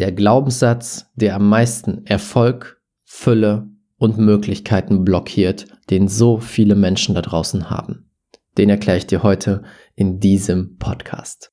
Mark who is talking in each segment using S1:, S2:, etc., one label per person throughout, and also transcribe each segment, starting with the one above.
S1: Der Glaubenssatz, der am meisten Erfolg, Fülle und Möglichkeiten blockiert, den so viele Menschen da draußen haben. Den erkläre ich dir heute in diesem Podcast.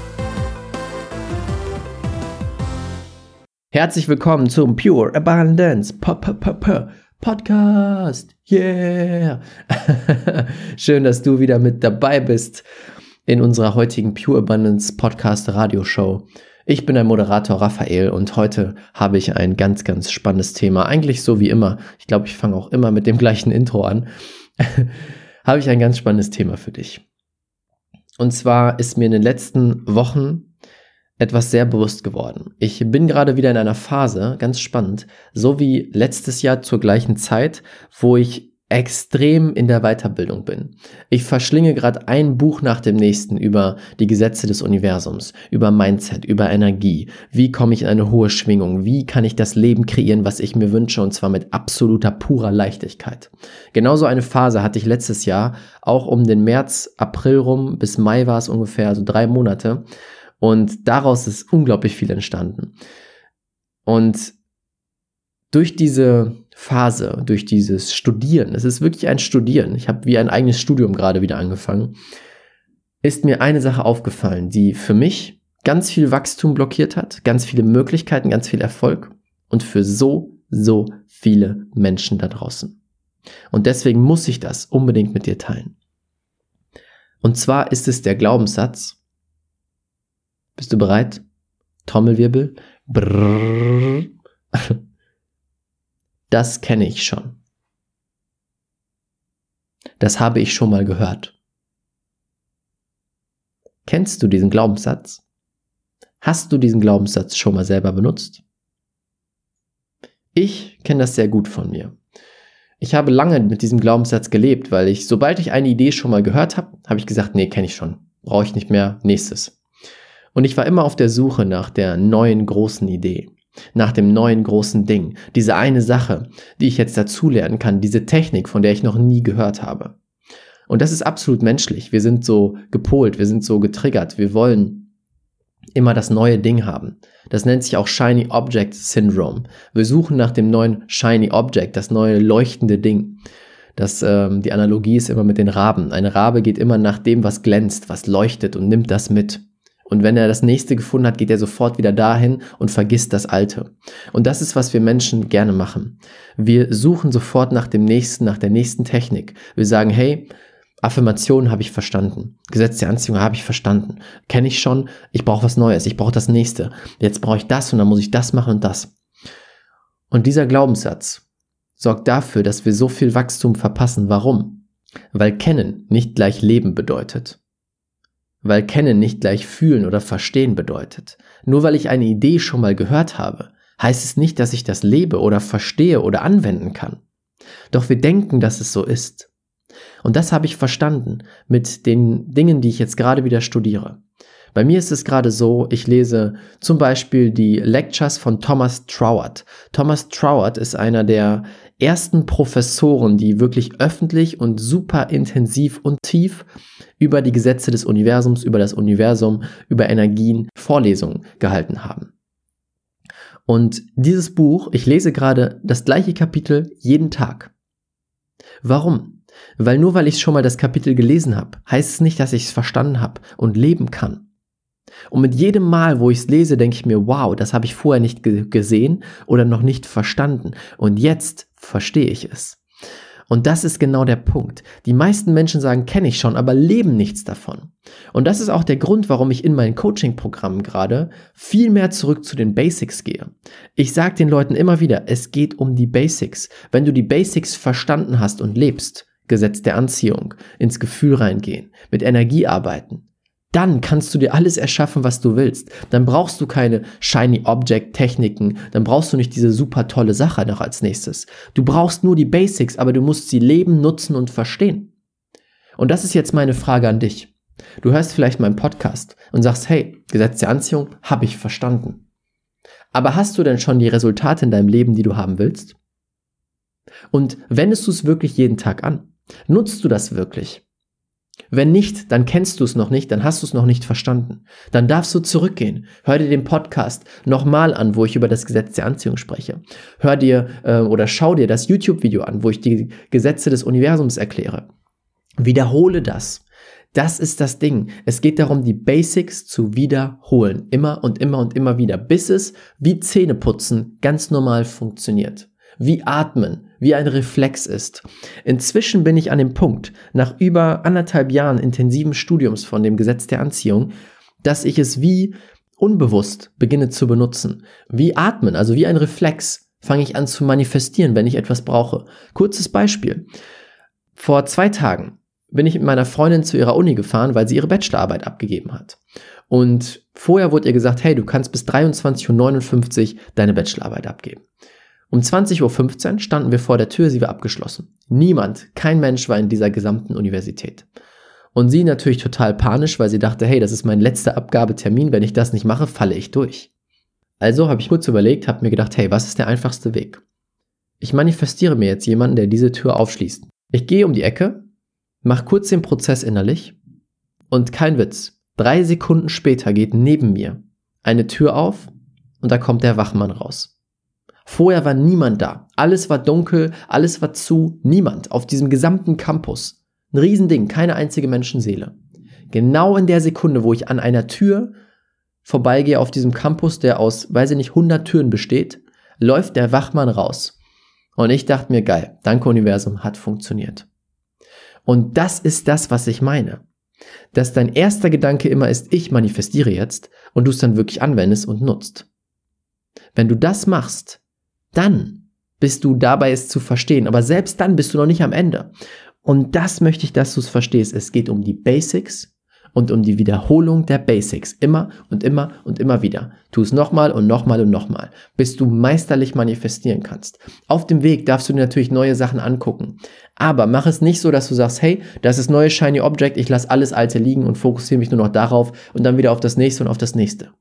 S1: Herzlich willkommen zum Pure Abundance Podcast. Yeah! Schön, dass du wieder mit dabei bist in unserer heutigen Pure Abundance Podcast Radioshow. Ich bin der Moderator Raphael und heute habe ich ein ganz, ganz spannendes Thema. Eigentlich so wie immer. Ich glaube, ich fange auch immer mit dem gleichen Intro an. habe ich ein ganz spannendes Thema für dich. Und zwar ist mir in den letzten Wochen etwas sehr bewusst geworden. Ich bin gerade wieder in einer Phase, ganz spannend, so wie letztes Jahr zur gleichen Zeit, wo ich extrem in der Weiterbildung bin. Ich verschlinge gerade ein Buch nach dem nächsten über die Gesetze des Universums, über Mindset, über Energie. Wie komme ich in eine hohe Schwingung? Wie kann ich das Leben kreieren, was ich mir wünsche und zwar mit absoluter purer Leichtigkeit? Genauso eine Phase hatte ich letztes Jahr, auch um den März, April rum, bis Mai war es ungefähr, also drei Monate und daraus ist unglaublich viel entstanden. Und durch diese Phase, durch dieses Studieren, es ist wirklich ein Studieren, ich habe wie ein eigenes Studium gerade wieder angefangen, ist mir eine Sache aufgefallen, die für mich ganz viel Wachstum blockiert hat, ganz viele Möglichkeiten, ganz viel Erfolg und für so, so viele Menschen da draußen. Und deswegen muss ich das unbedingt mit dir teilen. Und zwar ist es der Glaubenssatz, bist du bereit? Trommelwirbel. Brrr. Das kenne ich schon. Das habe ich schon mal gehört. Kennst du diesen Glaubenssatz? Hast du diesen Glaubenssatz schon mal selber benutzt? Ich kenne das sehr gut von mir. Ich habe lange mit diesem Glaubenssatz gelebt, weil ich, sobald ich eine Idee schon mal gehört habe, habe ich gesagt, nee, kenne ich schon. Brauche ich nicht mehr. Nächstes. Und ich war immer auf der Suche nach der neuen großen Idee, nach dem neuen großen Ding, diese eine Sache, die ich jetzt dazulernen kann, diese Technik, von der ich noch nie gehört habe. Und das ist absolut menschlich. Wir sind so gepolt, wir sind so getriggert, wir wollen immer das neue Ding haben. Das nennt sich auch Shiny Object Syndrome. Wir suchen nach dem neuen Shiny Object, das neue leuchtende Ding. Das, ähm, die Analogie ist immer mit den Raben. Eine Rabe geht immer nach dem, was glänzt, was leuchtet und nimmt das mit. Und wenn er das nächste gefunden hat, geht er sofort wieder dahin und vergisst das alte. Und das ist, was wir Menschen gerne machen. Wir suchen sofort nach dem nächsten, nach der nächsten Technik. Wir sagen, hey, Affirmationen habe ich verstanden. Gesetz der Anziehung habe ich verstanden. Kenne ich schon, ich brauche was Neues, ich brauche das nächste. Jetzt brauche ich das und dann muss ich das machen und das. Und dieser Glaubenssatz sorgt dafür, dass wir so viel Wachstum verpassen. Warum? Weil kennen nicht gleich leben bedeutet weil kennen nicht gleich fühlen oder verstehen bedeutet. Nur weil ich eine Idee schon mal gehört habe, heißt es nicht, dass ich das lebe oder verstehe oder anwenden kann. Doch wir denken, dass es so ist. Und das habe ich verstanden mit den Dingen, die ich jetzt gerade wieder studiere. Bei mir ist es gerade so, ich lese zum Beispiel die Lectures von Thomas Troward. Thomas Troward ist einer der ersten Professoren, die wirklich öffentlich und super intensiv und tief über die Gesetze des Universums, über das Universum, über Energien Vorlesungen gehalten haben. Und dieses Buch, ich lese gerade das gleiche Kapitel jeden Tag. Warum? Weil nur weil ich schon mal das Kapitel gelesen habe, heißt es nicht, dass ich es verstanden habe und leben kann. Und mit jedem Mal, wo ich es lese, denke ich mir, wow, das habe ich vorher nicht gesehen oder noch nicht verstanden. Und jetzt verstehe ich es. Und das ist genau der Punkt. Die meisten Menschen sagen, kenne ich schon, aber leben nichts davon. Und das ist auch der Grund, warum ich in meinen Coaching-Programmen gerade viel mehr zurück zu den Basics gehe. Ich sage den Leuten immer wieder, es geht um die Basics. Wenn du die Basics verstanden hast und lebst, Gesetz der Anziehung, ins Gefühl reingehen, mit Energie arbeiten, dann kannst du dir alles erschaffen, was du willst. Dann brauchst du keine Shiny Object Techniken, dann brauchst du nicht diese super tolle Sache noch als nächstes. Du brauchst nur die Basics, aber du musst sie leben, nutzen und verstehen. Und das ist jetzt meine Frage an dich. Du hörst vielleicht meinen Podcast und sagst, hey, Gesetz der Anziehung habe ich verstanden. Aber hast du denn schon die Resultate in deinem Leben, die du haben willst? Und wendest du es wirklich jeden Tag an? Nutzt du das wirklich? Wenn nicht, dann kennst du es noch nicht, dann hast du es noch nicht verstanden. Dann darfst du zurückgehen. Hör dir den Podcast nochmal an, wo ich über das Gesetz der Anziehung spreche. Hör dir äh, oder schau dir das YouTube-Video an, wo ich die Gesetze des Universums erkläre. Wiederhole das. Das ist das Ding. Es geht darum, die Basics zu wiederholen. Immer und immer und immer wieder, bis es wie Zähneputzen ganz normal funktioniert. Wie atmen, wie ein Reflex ist. Inzwischen bin ich an dem Punkt, nach über anderthalb Jahren intensiven Studiums von dem Gesetz der Anziehung, dass ich es wie unbewusst beginne zu benutzen. Wie atmen, also wie ein Reflex, fange ich an zu manifestieren, wenn ich etwas brauche. Kurzes Beispiel. Vor zwei Tagen bin ich mit meiner Freundin zu ihrer Uni gefahren, weil sie ihre Bachelorarbeit abgegeben hat. Und vorher wurde ihr gesagt, hey, du kannst bis 23.59 Uhr deine Bachelorarbeit abgeben. Um 20.15 Uhr standen wir vor der Tür, sie war abgeschlossen. Niemand, kein Mensch war in dieser gesamten Universität. Und sie natürlich total panisch, weil sie dachte, hey, das ist mein letzter Abgabetermin, wenn ich das nicht mache, falle ich durch. Also habe ich kurz überlegt, habe mir gedacht, hey, was ist der einfachste Weg? Ich manifestiere mir jetzt jemanden, der diese Tür aufschließt. Ich gehe um die Ecke, mache kurz den Prozess innerlich und kein Witz, drei Sekunden später geht neben mir eine Tür auf und da kommt der Wachmann raus. Vorher war niemand da. Alles war dunkel, alles war zu, niemand auf diesem gesamten Campus. Ein Riesending, keine einzige Menschenseele. Genau in der Sekunde, wo ich an einer Tür vorbeigehe auf diesem Campus, der aus, weiß ich nicht, 100 Türen besteht, läuft der Wachmann raus. Und ich dachte mir, geil, danke Universum, hat funktioniert. Und das ist das, was ich meine. Dass dein erster Gedanke immer ist, ich manifestiere jetzt und du es dann wirklich anwendest und nutzt. Wenn du das machst, dann bist du dabei, es zu verstehen. Aber selbst dann bist du noch nicht am Ende. Und das möchte ich, dass du es verstehst. Es geht um die Basics und um die Wiederholung der Basics. Immer und immer und immer wieder. Tu es nochmal und nochmal und nochmal, bis du meisterlich manifestieren kannst. Auf dem Weg darfst du dir natürlich neue Sachen angucken. Aber mach es nicht so, dass du sagst, hey, das ist neues Shiny Object, ich lasse alles Alte liegen und fokussiere mich nur noch darauf und dann wieder auf das nächste und auf das nächste.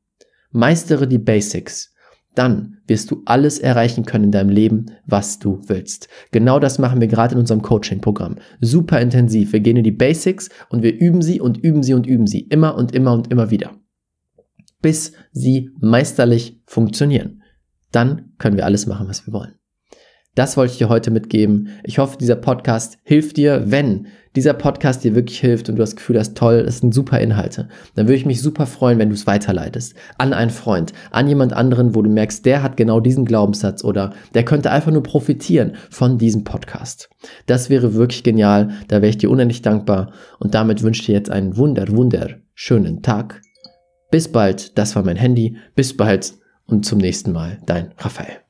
S1: Meistere die Basics dann wirst du alles erreichen können in deinem Leben, was du willst. Genau das machen wir gerade in unserem Coaching-Programm. Super intensiv. Wir gehen in die Basics und wir üben sie und üben sie und üben sie. Immer und immer und immer wieder. Bis sie meisterlich funktionieren. Dann können wir alles machen, was wir wollen. Das wollte ich dir heute mitgeben. Ich hoffe, dieser Podcast hilft dir. Wenn dieser Podcast dir wirklich hilft und du das Gefühl hast, toll, das sind super Inhalte, dann würde ich mich super freuen, wenn du es weiterleitest. An einen Freund, an jemand anderen, wo du merkst, der hat genau diesen Glaubenssatz oder der könnte einfach nur profitieren von diesem Podcast. Das wäre wirklich genial. Da wäre ich dir unendlich dankbar. Und damit wünsche ich dir jetzt einen wunder, wunder schönen Tag. Bis bald. Das war mein Handy. Bis bald und zum nächsten Mal. Dein Raphael.